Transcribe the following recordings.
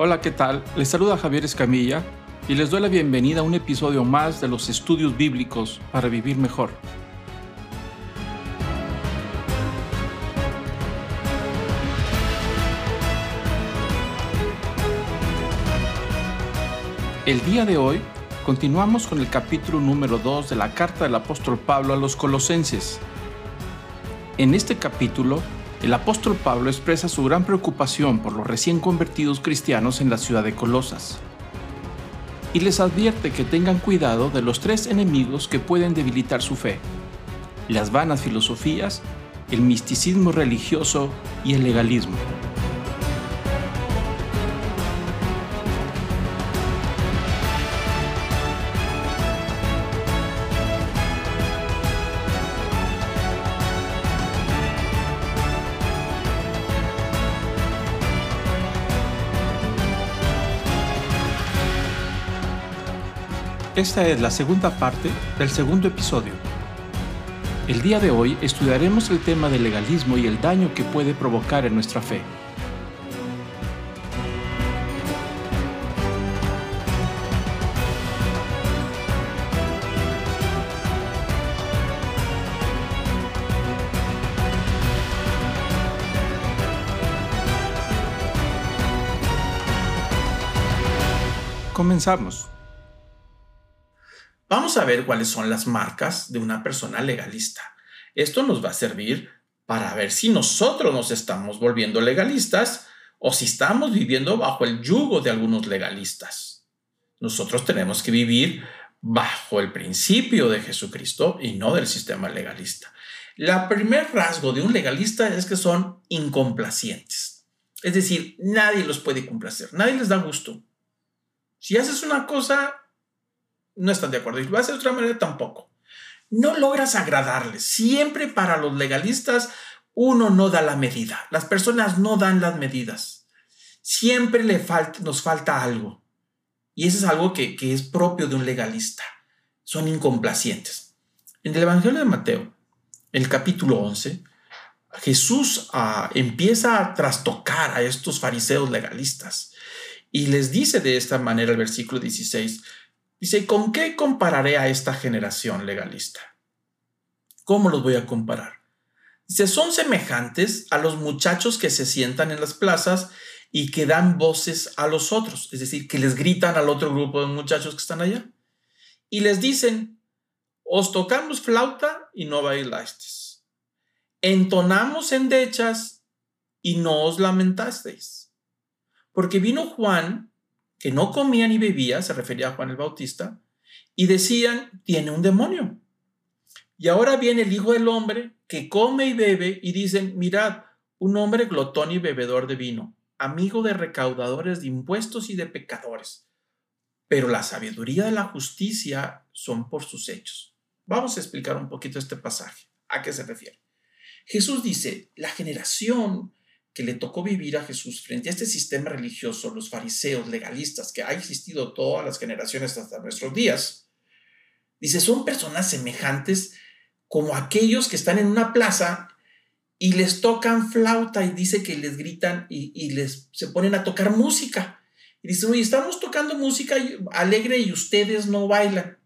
Hola, ¿qué tal? Les saluda Javier Escamilla y les doy la bienvenida a un episodio más de los estudios bíblicos para vivir mejor. El día de hoy continuamos con el capítulo número 2 de la carta del apóstol Pablo a los colosenses. En este capítulo, el apóstol Pablo expresa su gran preocupación por los recién convertidos cristianos en la ciudad de Colosas y les advierte que tengan cuidado de los tres enemigos que pueden debilitar su fe, las vanas filosofías, el misticismo religioso y el legalismo. Esta es la segunda parte del segundo episodio. El día de hoy estudiaremos el tema del legalismo y el daño que puede provocar en nuestra fe. Comenzamos. Vamos a ver cuáles son las marcas de una persona legalista. Esto nos va a servir para ver si nosotros nos estamos volviendo legalistas o si estamos viviendo bajo el yugo de algunos legalistas. Nosotros tenemos que vivir bajo el principio de Jesucristo y no del sistema legalista. La primer rasgo de un legalista es que son incomplacientes. Es decir, nadie los puede complacer, nadie les da gusto. Si haces una cosa, no están de acuerdo. Y lo hace de otra manera tampoco. No logras agradarles. Siempre para los legalistas uno no da la medida. Las personas no dan las medidas. Siempre le falta, nos falta algo. Y eso es algo que, es propio de un legalista. Son incomplacientes. En el Evangelio de Mateo, el capítulo 11, Jesús ah, empieza a trastocar a estos fariseos legalistas y les dice de esta manera el versículo 16, Dice, ¿con qué compararé a esta generación legalista? ¿Cómo los voy a comparar? Dice, son semejantes a los muchachos que se sientan en las plazas y que dan voces a los otros, es decir, que les gritan al otro grupo de muchachos que están allá. Y les dicen, os tocamos flauta y no bailasteis. Entonamos endechas y no os lamentasteis. Porque vino Juan que no comía ni bebía, se refería a Juan el Bautista, y decían, tiene un demonio. Y ahora viene el Hijo del Hombre que come y bebe y dicen, mirad, un hombre glotón y bebedor de vino, amigo de recaudadores de impuestos y de pecadores. Pero la sabiduría de la justicia son por sus hechos. Vamos a explicar un poquito este pasaje. ¿A qué se refiere? Jesús dice, la generación que le tocó vivir a Jesús frente a este sistema religioso, los fariseos legalistas, que ha existido todas las generaciones hasta nuestros días, dice, son personas semejantes como aquellos que están en una plaza y les tocan flauta y dice que les gritan y, les se ponen a tocar música. Y dice, oye, estamos tocando música alegre y ustedes no bailan.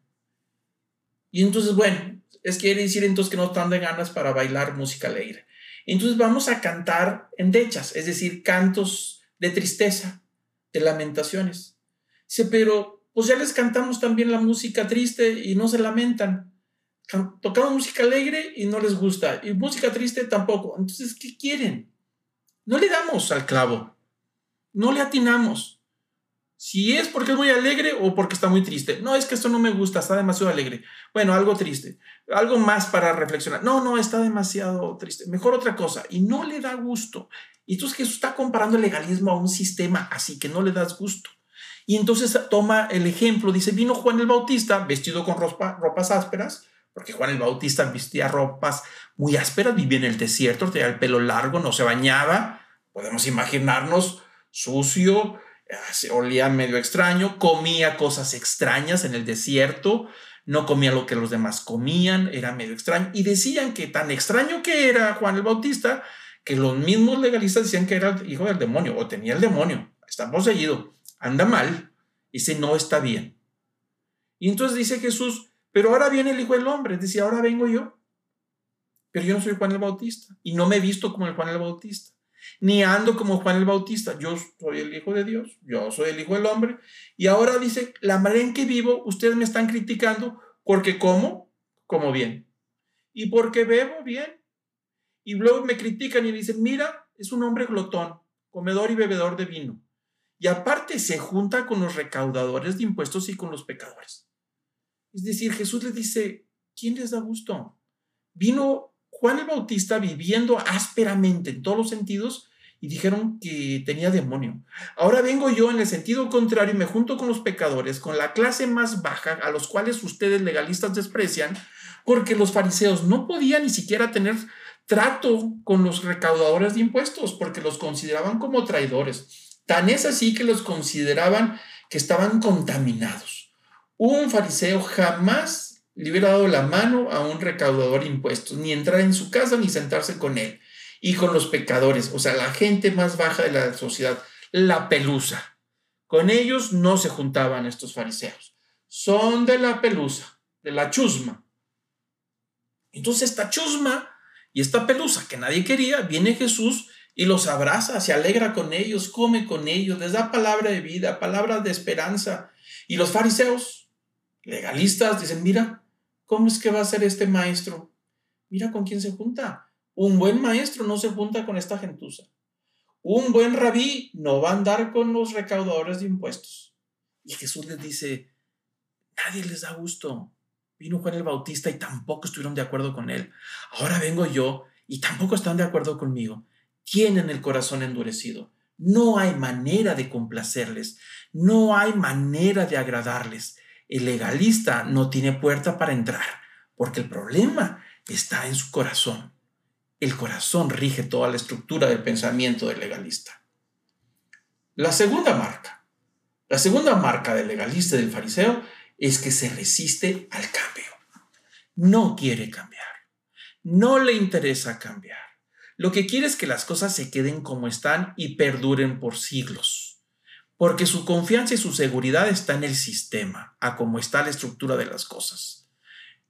Y entonces, bueno, es quiere decir entonces que no están de ganas para bailar música alegre. Entonces vamos a cantar endechas, es decir, cantos de tristeza, de lamentaciones. Dice, pero pues ya les cantamos también la música triste y no se lamentan. Tocamos música alegre y no les gusta, y música triste tampoco. Entonces, ¿qué quieren? No le damos al clavo, no le atinamos. Si es porque es muy alegre o porque está muy triste. No, es que esto no me gusta, está demasiado alegre. Bueno, algo triste. Algo más para reflexionar. No, no, está demasiado triste. Mejor otra cosa. Y no le da gusto. Y entonces Jesús está comparando el legalismo a un sistema así que no le das gusto. Y entonces toma el ejemplo. Dice, vino Juan el Bautista vestido con ropas ásperas, porque Juan el Bautista vestía ropas muy ásperas, vivía en el desierto, tenía el pelo largo, no se bañaba. Podemos imaginarnos sucio, olía medio extraño, comía cosas extrañas en el desierto, no comía lo que los demás comían, era medio extraño. Y decían que tan extraño que era Juan el Bautista, que los mismos legalistas decían que era el hijo del demonio o tenía el demonio. está poseído, anda mal, ese no está bien. Y entonces dice Jesús, pero ahora viene el Hijo del Hombre, dice, ahora vengo yo. Pero yo no soy Juan el Bautista y no me he visto como el Juan el Bautista, ni ando como Juan el Bautista. Yo soy el Hijo de Dios, yo soy el Hijo del Hombre. Y ahora dice, la manera en que vivo, ustedes me están criticando porque como, como bien. Y porque bebo bien. Y luego me critican y dicen, mira, es un hombre glotón, comedor y bebedor de vino. Y aparte se junta con los recaudadores de impuestos y con los pecadores. Es decir, Jesús le dice, ¿quién les da gusto? Vino Juan el Bautista viviendo ásperamente en todos los sentidos y dijeron que tenía demonio. Ahora vengo yo en el sentido contrario y me junto con los pecadores, con la clase más baja, a los cuales ustedes legalistas desprecian, porque los fariseos no podían ni siquiera tener trato con los recaudadores de impuestos, porque los consideraban como traidores. Tan es así que los consideraban que estaban contaminados. Un fariseo jamás le hubiera dado la mano a un recaudador de impuestos, ni entrar en su casa ni sentarse con él. Y con los pecadores, o sea, la gente más baja de la sociedad, la pelusa. Con ellos no se juntaban estos fariseos. Son de la pelusa, de la chusma. Entonces esta chusma y esta pelusa que nadie quería, viene Jesús y los abraza, se alegra con ellos, come con ellos, les da palabra de vida, palabras de esperanza. Y los fariseos, legalistas dicen, mira, ¿cómo es que va a ser este maestro? Mira con quién se junta. Un buen maestro no se junta con esta gentuza. Un buen rabí no va a andar con los recaudadores de impuestos. Y Jesús les dice, nadie les da gusto. Vino Juan el Bautista y tampoco estuvieron de acuerdo con él. Ahora vengo yo y tampoco están de acuerdo conmigo. Tienen el corazón endurecido. No hay manera de complacerles. No hay manera de agradarles. El legalista no tiene puerta para entrar, porque el problema está en su corazón. El corazón rige toda la estructura del pensamiento del legalista. La segunda marca, la segunda marca del legalista y del fariseo es que se resiste al cambio. No quiere cambiar. No le interesa cambiar. Lo que quiere es que las cosas se queden como están y perduren por siglos porque su confianza y su seguridad está en el sistema, a cómo está la estructura de las cosas.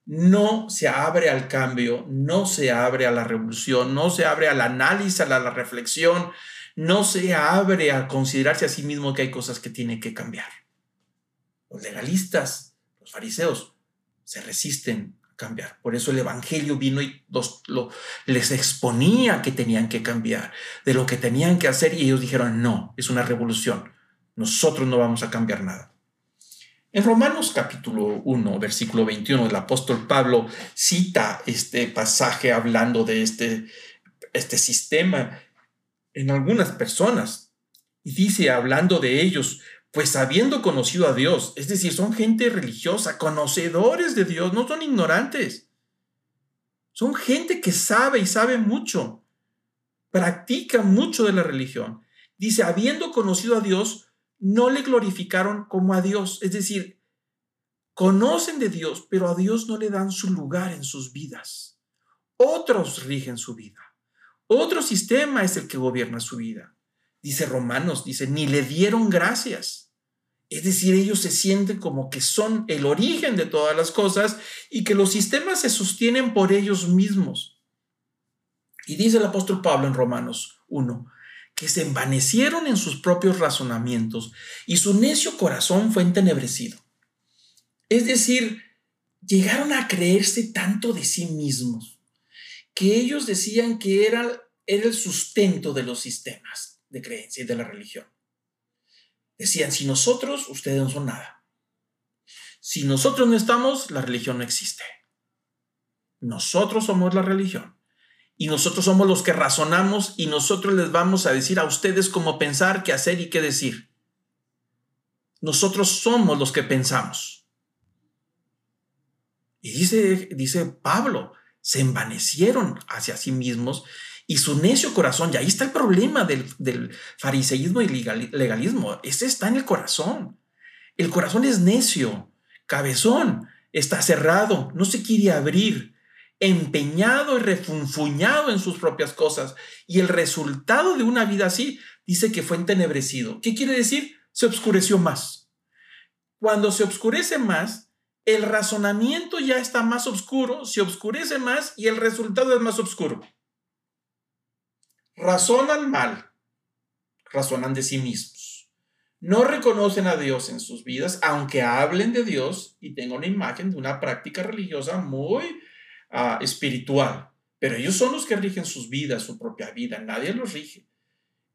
No se abre al cambio, no se abre a la revolución, no se abre al análisis, a la, reflexión, no se abre a considerarse a sí mismo que hay cosas que tienen que cambiar. Los legalistas, los fariseos, se resisten a cambiar. Por eso el Evangelio vino y les exponía que tenían que cambiar, de lo que tenían que hacer, y ellos dijeron, no, es una revolución. Nosotros no vamos a cambiar nada. En Romanos capítulo 1, versículo 21, el apóstol Pablo cita este pasaje hablando de este, este sistema en algunas personas y dice, hablando de ellos, pues habiendo conocido a Dios, es decir, son gente religiosa, conocedores de Dios, no son ignorantes. Son gente que sabe y sabe mucho, practica mucho de la religión. Dice, habiendo conocido a Dios, no le glorificaron como a Dios. Es decir, conocen de Dios, pero a Dios no le dan su lugar en sus vidas. Otros rigen su vida. Otro sistema es el que gobierna su vida. Dice Romanos, dice, ni le dieron gracias. Es decir, ellos se sienten como que son el origen de todas las cosas y que los sistemas se sostienen por ellos mismos. Y dice el apóstol Pablo en Romanos 1, que se envanecieron en sus propios razonamientos y su necio corazón fue entenebrecido. Es decir, llegaron a creerse tanto de sí mismos que ellos decían que era, era el sustento de los sistemas de creencia y de la religión. Decían, si nosotros, ustedes no son nada. Si nosotros no estamos, la religión no existe. Nosotros somos la religión y nosotros somos los que razonamos y nosotros les vamos a decir a ustedes cómo pensar, qué hacer y qué decir. Nosotros somos los que pensamos. Y dice, dice Pablo, se envanecieron hacia sí mismos y su necio corazón, y ahí está el problema del, del fariseísmo y legalismo, ese está en el corazón. El corazón es necio, cabezón, está cerrado, no se quiere abrir empeñado y refunfuñado en sus propias cosas. Y el resultado de una vida así, dice que fue entenebrecido. ¿Qué quiere decir? Se oscureció más. Cuando se oscurece más, el razonamiento ya está más oscuro, se oscurece más y el resultado es más oscuro. Razonan mal, razonan de sí mismos. No reconocen a Dios en sus vidas, aunque hablen de Dios y tengan una imagen de una práctica religiosa muy espiritual. Pero ellos son los que rigen sus vidas, su propia vida, nadie los rige.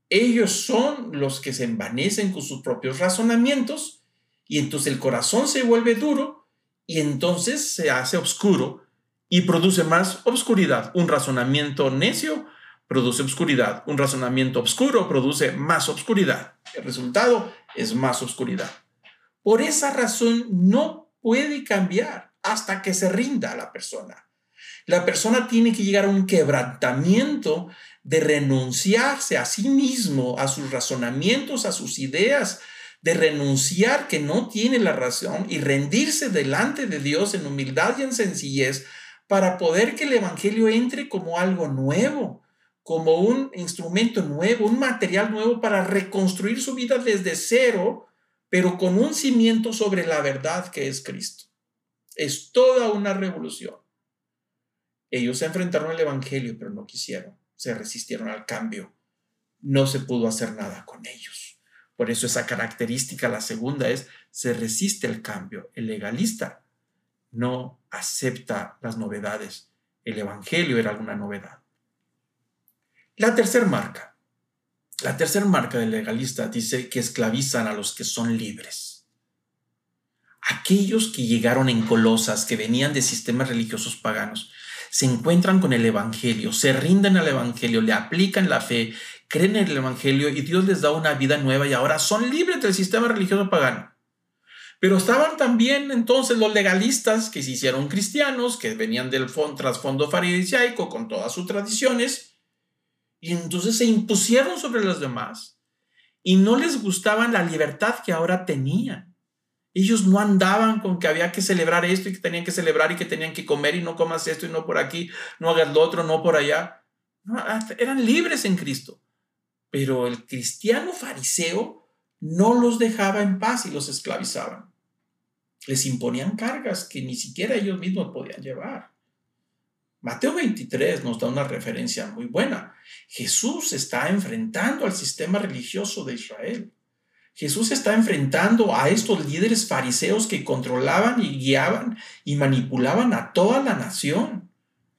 Ellos son los que se envanecen con sus propios razonamientos y entonces el corazón se vuelve duro y entonces se hace oscuro y produce más obscuridad. Un razonamiento necio produce obscuridad. Un razonamiento oscuro produce más obscuridad. El resultado es más oscuridad. Por esa razón no puede cambiar hasta que se rinda la persona. La persona tiene que llegar a un quebrantamiento de renunciarse a sí mismo, a sus razonamientos, a sus ideas, de renunciar que no tiene la razón y rendirse delante de Dios en humildad y en sencillez para poder que el Evangelio entre como algo nuevo, como un instrumento nuevo, un material nuevo para reconstruir su vida desde cero, pero con un cimiento sobre la verdad que es Cristo. Es toda una revolución. Ellos se enfrentaron al Evangelio, pero no quisieron, se resistieron al cambio. No se pudo hacer nada con ellos. Por eso esa característica, la segunda es, se resiste al cambio. El legalista no acepta las novedades. El Evangelio era alguna novedad. La tercera marca. La tercera marca del legalista dice que esclavizan a los que son libres. Aquellos que llegaron en Colosas, que venían de sistemas religiosos paganos, se encuentran con el Evangelio, se rinden al Evangelio, le aplican la fe, creen en el Evangelio y Dios les da una vida nueva y ahora son libres del sistema religioso pagano. Pero estaban también entonces los legalistas que se hicieron cristianos, que venían del trasfondo farisaico con todas sus tradiciones y entonces se impusieron sobre los demás y no les gustaba la libertad que ahora tenían. Ellos no andaban con que había que celebrar esto y que tenían que celebrar y que tenían que comer y no comas esto y no por aquí, no hagas lo otro, no por allá. eran libres en Cristo. Pero el cristiano fariseo no los dejaba en paz y los esclavizaban. Les imponían cargas que ni siquiera ellos mismos podían llevar. Mateo 23 nos da una referencia muy buena. Jesús está enfrentando al sistema religioso de Israel. Jesús está enfrentando a estos líderes fariseos que controlaban y guiaban y manipulaban a toda la nación.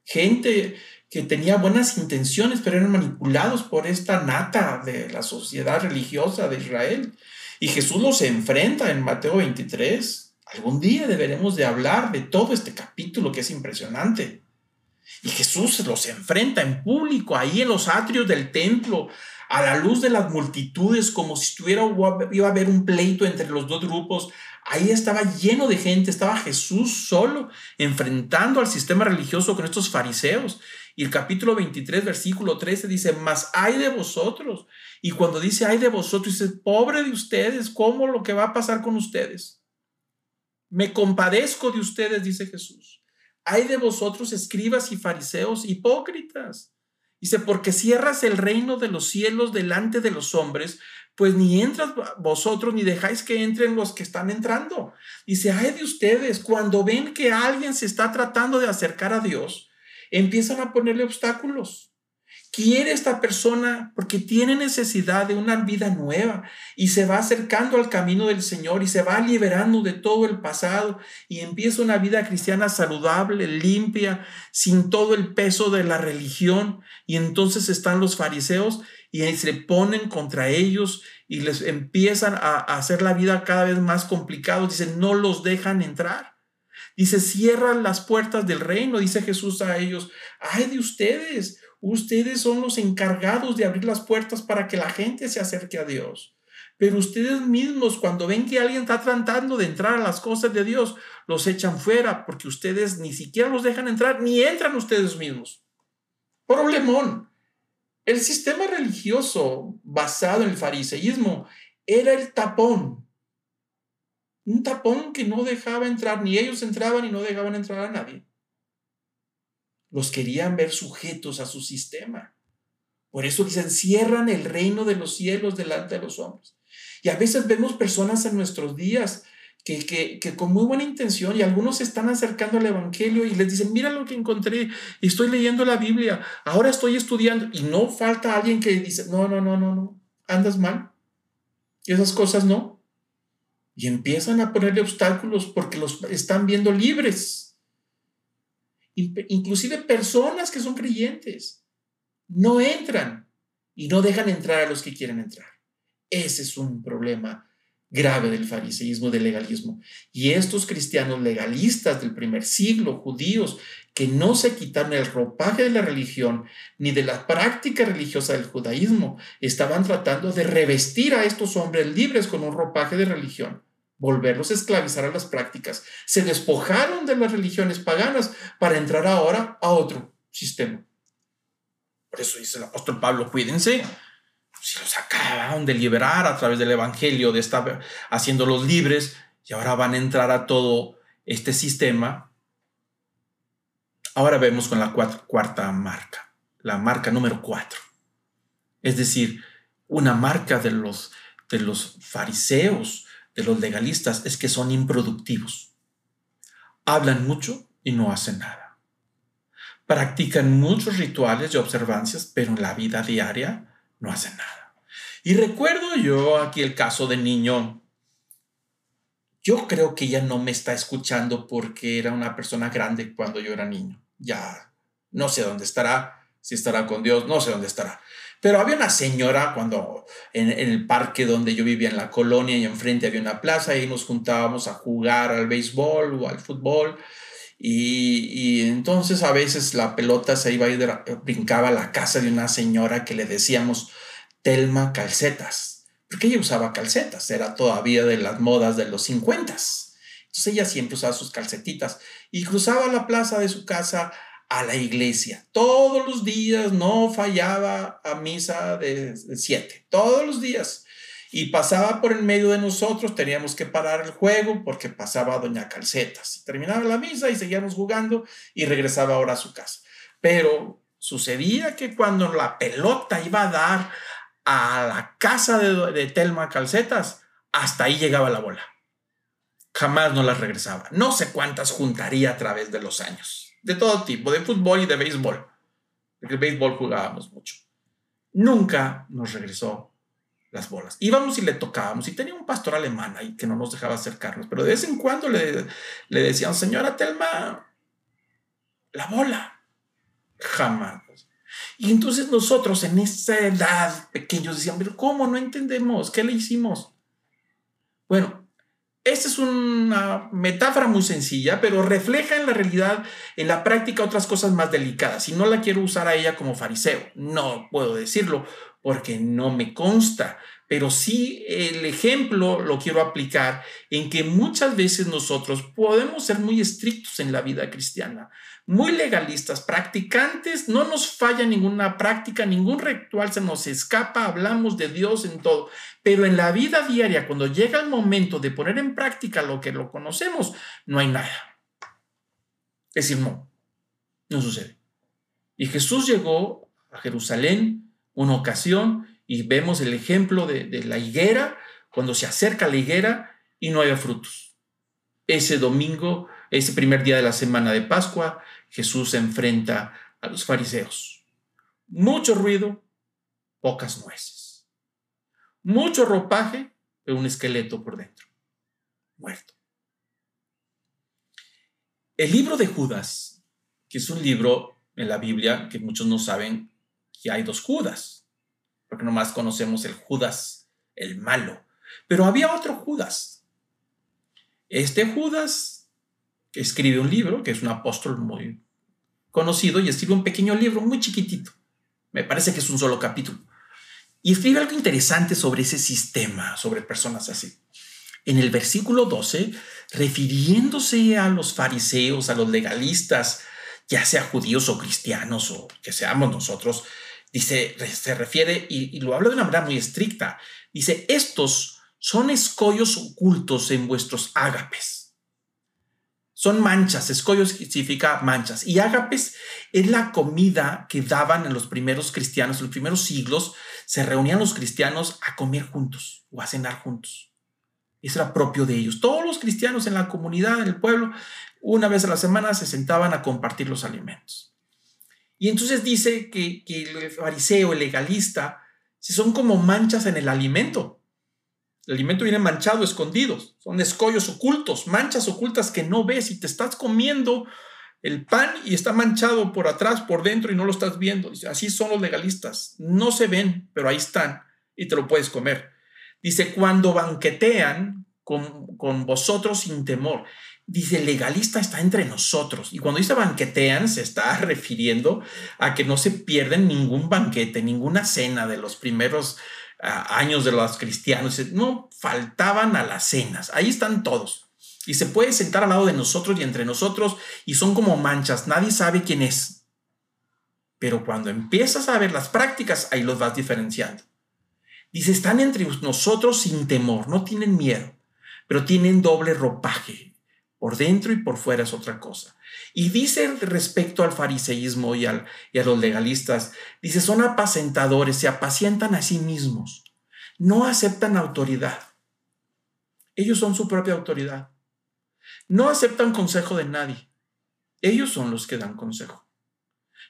Gente que tenía buenas intenciones, pero eran manipulados por esta nata de la sociedad religiosa de Israel. Y Jesús los enfrenta en Mateo 23. Algún día deberemos de hablar de todo este capítulo que es impresionante. Y Jesús los enfrenta en público, ahí en los atrios del templo, a la luz de las multitudes, como si estuviera, iba a haber un pleito entre los dos grupos. Ahí estaba lleno de gente, estaba Jesús solo, enfrentando al sistema religioso con estos fariseos. Y el capítulo 23, versículo 13 dice, mas hay de vosotros. Y cuando dice hay de vosotros, dice, pobre de ustedes, ¿cómo lo que va a pasar con ustedes? Me compadezco de ustedes, dice Jesús hay de vosotros escribas y fariseos hipócritas. Dice, porque cierras el reino de los cielos delante de los hombres, pues ni entras vosotros ni dejáis que entren los que están entrando. Dice, hay de ustedes, cuando ven que alguien se está tratando de acercar a Dios, empiezan a ponerle obstáculos quiere esta persona porque tiene necesidad de una vida nueva y se va acercando al camino del Señor y se va liberando de todo el pasado y empieza una vida cristiana saludable, limpia, sin todo el peso de la religión. Y entonces están los fariseos y se ponen contra ellos y les empiezan a hacer la vida cada vez más complicada. Dicen, no los dejan entrar. Dice, cierran las puertas del reino, dice Jesús a ellos, ay de ustedes, Ustedes son los encargados de abrir las puertas para que la gente se acerque a Dios. Pero ustedes mismos, cuando ven que alguien está tratando de entrar a las cosas de Dios, los echan fuera porque ustedes ni siquiera los dejan entrar, ni entran ustedes mismos. Problemón. El sistema religioso basado en el fariseísmo era el tapón. Un tapón que no dejaba entrar, ni ellos entraban y no dejaban entrar a nadie. Los querían ver sujetos a su sistema. Por eso dicen, cierran el reino de los cielos delante de los hombres. Y a veces vemos personas en nuestros días que, que, con muy buena intención y algunos se están acercando al Evangelio y les dicen, mira lo que encontré, estoy leyendo la Biblia, ahora estoy estudiando y no falta alguien que dice, no, no, no, no, no, andas mal. Y esas cosas no. Y empiezan a ponerle obstáculos porque los están viendo libres. Inclusive personas que son creyentes no entran y no dejan entrar a los que quieren entrar. Ese es un problema grave del fariseísmo, del legalismo. Y estos cristianos legalistas del primer siglo, judíos, que no se quitaron el ropaje de la religión ni de la práctica religiosa del judaísmo, estaban tratando de revestir a estos hombres libres con un ropaje de religión, volverlos a esclavizar a las prácticas. Se despojaron de las religiones paganas para entrar ahora a otro sistema. Por eso dice el apóstol Pablo, cuídense. Si los acaban de liberar a través del Evangelio, de estar haciéndolos libres, y ahora van a entrar a todo este sistema. Ahora vemos con la cuarta marca, la marca número cuatro. Es decir, una marca de los, de los fariseos, de los legalistas, es que son improductivos. Hablan mucho y no hacen nada practican muchos rituales y observancias, pero en la vida diaria no hacen nada. Y recuerdo yo aquí el caso de niño. Yo creo que ella no me está escuchando porque era una persona grande cuando yo era niño. Ya no sé dónde estará, si estará con Dios, no sé dónde estará. Pero había una señora cuando en, el parque donde yo vivía en la colonia y enfrente había una plaza y nos juntábamos a jugar al béisbol o al fútbol y, entonces a veces la pelota se iba y brincaba a la casa de una señora que le decíamos Telma Calcetas, porque ella usaba calcetas, era todavía de las modas de los 50. Entonces ella siempre usaba sus calcetitas y cruzaba la plaza de su casa a la iglesia. Todos los días no fallaba a misa de siete, todos los días y pasaba por el medio de nosotros, teníamos que parar el juego porque pasaba Doña Calcetas. Terminaba la misa y seguíamos jugando y regresaba ahora a su casa. Pero sucedía que cuando la pelota iba a dar a la casa de, de Telma Calcetas, hasta ahí llegaba la bola. Jamás no la regresaba. No sé cuántas juntaría a través de los años. De todo tipo, de fútbol y de béisbol. Porque el béisbol jugábamos mucho. Nunca nos regresó las bolas. Íbamos y le tocábamos y tenía un pastor alemán ahí que no nos dejaba acercarnos, pero de vez en cuando le, le decían, señora Telma, la bola. Jamás. Y entonces nosotros en esa edad pequeños decían, pero ¿cómo? No entendemos, ¿qué le hicimos? Bueno, esta es una metáfora muy sencilla, pero refleja en la realidad, en la práctica, otras cosas más delicadas. Y no la quiero usar a ella como fariseo, no puedo decirlo, porque no me consta, pero sí el ejemplo lo quiero aplicar en que muchas veces nosotros podemos ser muy estrictos en la vida cristiana, muy legalistas, practicantes, no nos falla ninguna práctica, ningún ritual se nos escapa, hablamos de Dios en todo, pero en la vida diaria, cuando llega el momento de poner en práctica lo que lo conocemos, no hay nada. Es decir, no, no sucede. Y Jesús llegó a Jerusalén una ocasión y vemos el ejemplo de, la higuera, cuando se acerca la higuera y no hay frutos. Ese domingo, ese primer día de la semana de Pascua, Jesús se enfrenta a los fariseos. Mucho ruido, pocas nueces. Mucho ropaje, pero un esqueleto por dentro, muerto. El libro de Judas, que es un libro en la Biblia que muchos no saben, que hay dos Judas, porque nomás conocemos el Judas, el malo. Pero había otro Judas. Este Judas escribe un libro, que es un apóstol muy conocido, y escribe un pequeño libro muy chiquitito. Me parece que es un solo capítulo. Y escribe algo interesante sobre ese sistema, sobre personas así. En el versículo 12, refiriéndose a los fariseos, a los legalistas, ya sea judíos o cristianos o que seamos nosotros, Dice, se refiere, y, lo habla de una manera muy estricta, dice, estos son escollos ocultos en vuestros ágapes. Son manchas, escollo significa manchas. Y ágapes es la comida que daban en los primeros cristianos, en los primeros siglos, se reunían los cristianos a comer juntos o a cenar juntos. Eso era propio de ellos. Todos los cristianos en la comunidad, en el pueblo, una vez a la semana se sentaban a compartir los alimentos. Y entonces dice que, el fariseo, el legalista, son como manchas en el alimento. El alimento viene manchado, escondidos. Son escollos ocultos, manchas ocultas que no ves y te estás comiendo el pan y está manchado por atrás, por dentro y no lo estás viendo. Así son los legalistas. No se ven, pero ahí están y te lo puedes comer. Dice, cuando banquetean con, con vosotros sin temor. Dice, legalista está entre nosotros. Y cuando dice banquetean, se está refiriendo a que no se pierden ningún banquete, ninguna cena de los primeros años de los cristianos, no faltaban a las cenas, ahí están todos. Y se puede sentar al lado de nosotros y entre nosotros y son como manchas, nadie sabe quién es. Pero cuando empiezas a ver las prácticas, ahí los vas diferenciando. Dice, están entre nosotros sin temor, no tienen miedo, pero tienen doble ropaje. Por dentro y por fuera es otra cosa. Y dice respecto al fariseísmo y, a los legalistas, dice, son apacentadores, se apacientan a sí mismos, no aceptan autoridad. Ellos son su propia autoridad. No aceptan consejo de nadie. Ellos son los que dan consejo.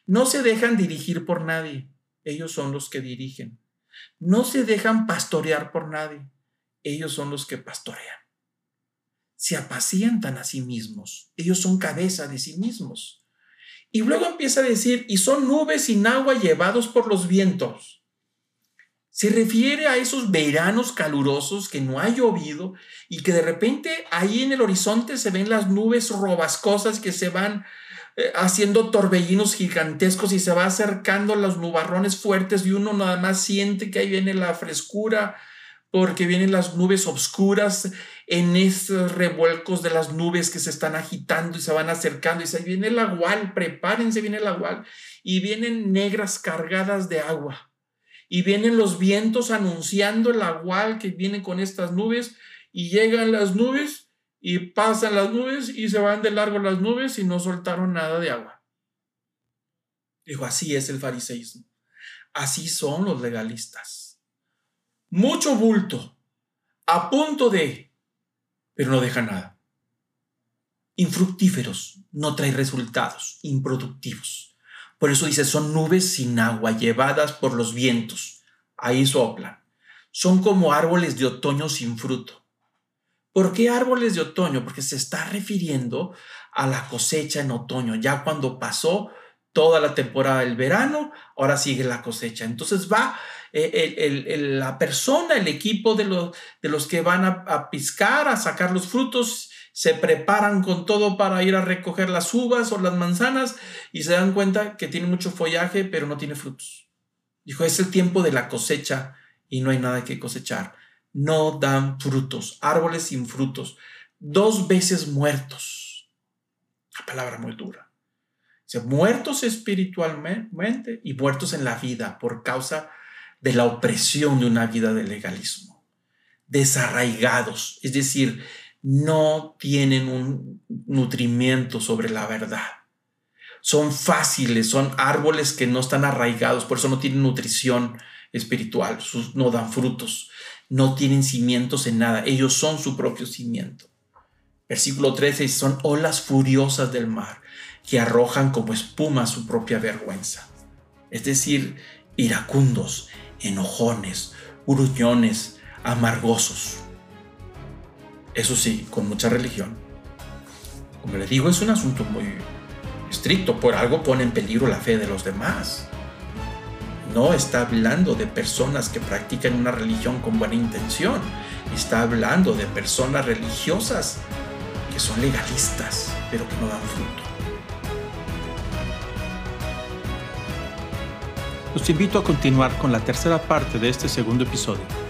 No se dejan dirigir por nadie. Ellos son los que dirigen. No se dejan pastorear por nadie. Ellos son los que pastorean se apacientan a sí mismos. Ellos son cabeza de sí mismos. Y luego empieza a decir, y son nubes sin agua llevados por los vientos. Se refiere a esos veranos calurosos que no ha llovido y que de repente ahí en el horizonte se ven las nubes robascosas que se van eh, haciendo torbellinos gigantescos y se va acercando los nubarrones fuertes y uno nada más siente que ahí viene la frescura porque vienen las nubes obscuras en esos revuelcos de las nubes que se están agitando y se van acercando y se viene el agual, prepárense, viene el agual y vienen negras cargadas de agua y vienen los vientos anunciando el agual que viene con estas nubes y llegan las nubes y pasan las nubes y se van de largo las nubes y no soltaron nada de agua. Dijo, así es el fariseísmo. Así son los legalistas. Mucho bulto, a punto de pero no deja nada. Infructíferos, no trae resultados, improductivos. Por eso dice, son nubes sin agua llevadas por los vientos. Ahí soplan. Son como árboles de otoño sin fruto. ¿Por qué árboles de otoño? Porque se está refiriendo a la cosecha en otoño, ya cuando pasó toda la temporada del verano, ahora sigue la cosecha. Entonces va eh, la persona, el equipo de los, de los que van a, a piscar, a sacar los frutos, se preparan con todo para ir a recoger las uvas o las manzanas y se dan cuenta que tiene mucho follaje, pero no tiene frutos. Dijo, es el tiempo de la cosecha y no hay nada que cosechar. No dan frutos, árboles sin frutos, dos veces muertos. Una palabra muy dura. Muertos espiritualmente y muertos en la vida por causa de la opresión de una vida de legalismo. Desarraigados, es decir, no tienen un nutrimiento sobre la verdad. Son fáciles, son árboles que no están arraigados, por eso no tienen nutrición espiritual, no dan frutos, no tienen cimientos en nada, ellos son su propio cimiento. Versículo 13 son olas furiosas del mar que arrojan como espuma su propia vergüenza. Es decir, iracundos, enojones, gruñones, amargosos. Eso sí, con mucha religión. Como le digo, es un asunto muy estricto, por algo pone en peligro la fe de los demás. No está hablando de personas que practican una religión con buena intención, está hablando de personas religiosas que son legalistas, pero que no dan fruto. Los invito a continuar con la tercera parte de este segundo episodio.